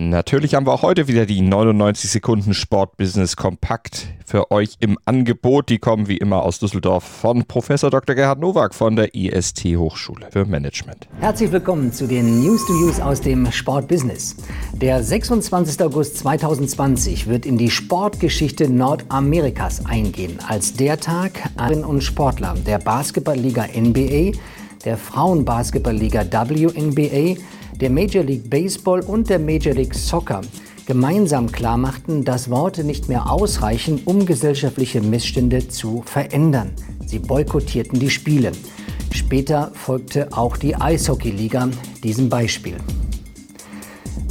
Natürlich haben wir auch heute wieder die 99 Sekunden Sportbusiness kompakt für euch im Angebot. Die kommen wie immer aus Düsseldorf von Professor Dr. Gerhard Nowak von der IST Hochschule für Management. Herzlich willkommen zu den News to Use aus dem Sportbusiness. Der 26. August 2020 wird in die Sportgeschichte Nordamerikas eingehen, als der Tag an und Sportler der Basketballliga NBA, der Frauenbasketballliga WNBA, der Major League Baseball und der Major League Soccer gemeinsam klarmachten, dass Worte nicht mehr ausreichen, um gesellschaftliche Missstände zu verändern. Sie boykottierten die Spiele. Später folgte auch die Eishockeyliga diesem Beispiel.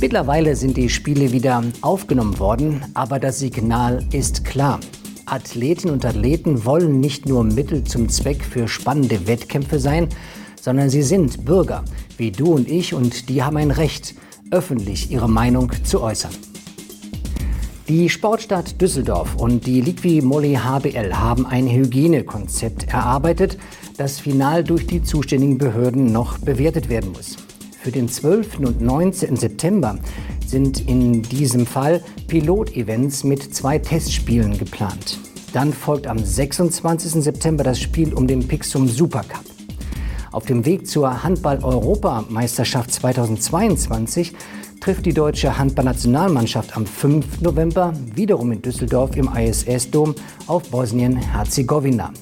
Mittlerweile sind die Spiele wieder aufgenommen worden, aber das Signal ist klar. Athletinnen und Athleten wollen nicht nur Mittel zum Zweck für spannende Wettkämpfe sein, sondern sie sind Bürger, wie du und ich, und die haben ein Recht, öffentlich ihre Meinung zu äußern. Die Sportstadt Düsseldorf und die Liqui Moly HBL haben ein Hygienekonzept erarbeitet, das final durch die zuständigen Behörden noch bewertet werden muss. Für den 12. und 19. September sind in diesem Fall Pilotevents mit zwei Testspielen geplant. Dann folgt am 26. September das Spiel um den Pixum Supercup. Auf dem Weg zur Handball-Europameisterschaft 2022 trifft die deutsche Handballnationalmannschaft am 5. November wiederum in Düsseldorf im ISS-Dom auf Bosnien-Herzegowina.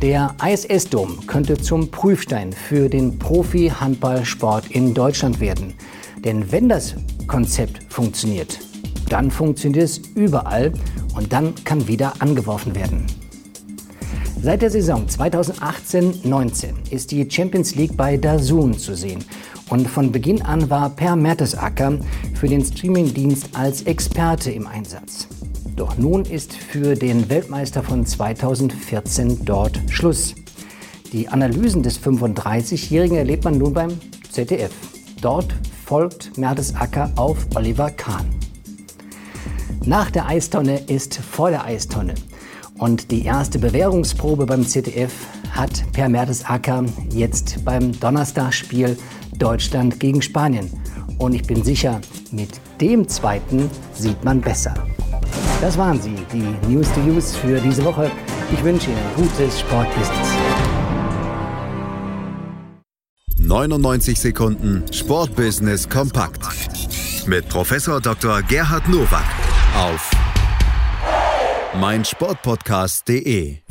Der ISS-Dom könnte zum Prüfstein für den Profi-Handballsport in Deutschland werden. Denn wenn das Konzept funktioniert, dann funktioniert es überall und dann kann wieder angeworfen werden. Seit der Saison 2018-19 ist die Champions League bei DAZN zu sehen. Und von Beginn an war Per Mertesacker für den Streamingdienst als Experte im Einsatz. Doch nun ist für den Weltmeister von 2014 dort Schluss. Die Analysen des 35-Jährigen erlebt man nun beim ZDF. Dort folgt Mertesacker auf Oliver Kahn. Nach der Eistonne ist vor der Eistonne. Und die erste Bewährungsprobe beim ZDF hat Per Mertesacker jetzt beim Donnerstagspiel Deutschland gegen Spanien. Und ich bin sicher, mit dem zweiten sieht man besser. Das waren sie, die News to Use für diese Woche. Ich wünsche Ihnen gutes Sportbusiness. 99 Sekunden Sportbusiness kompakt mit Professor Dr. Gerhard Nowak auf meinsportpodcast.de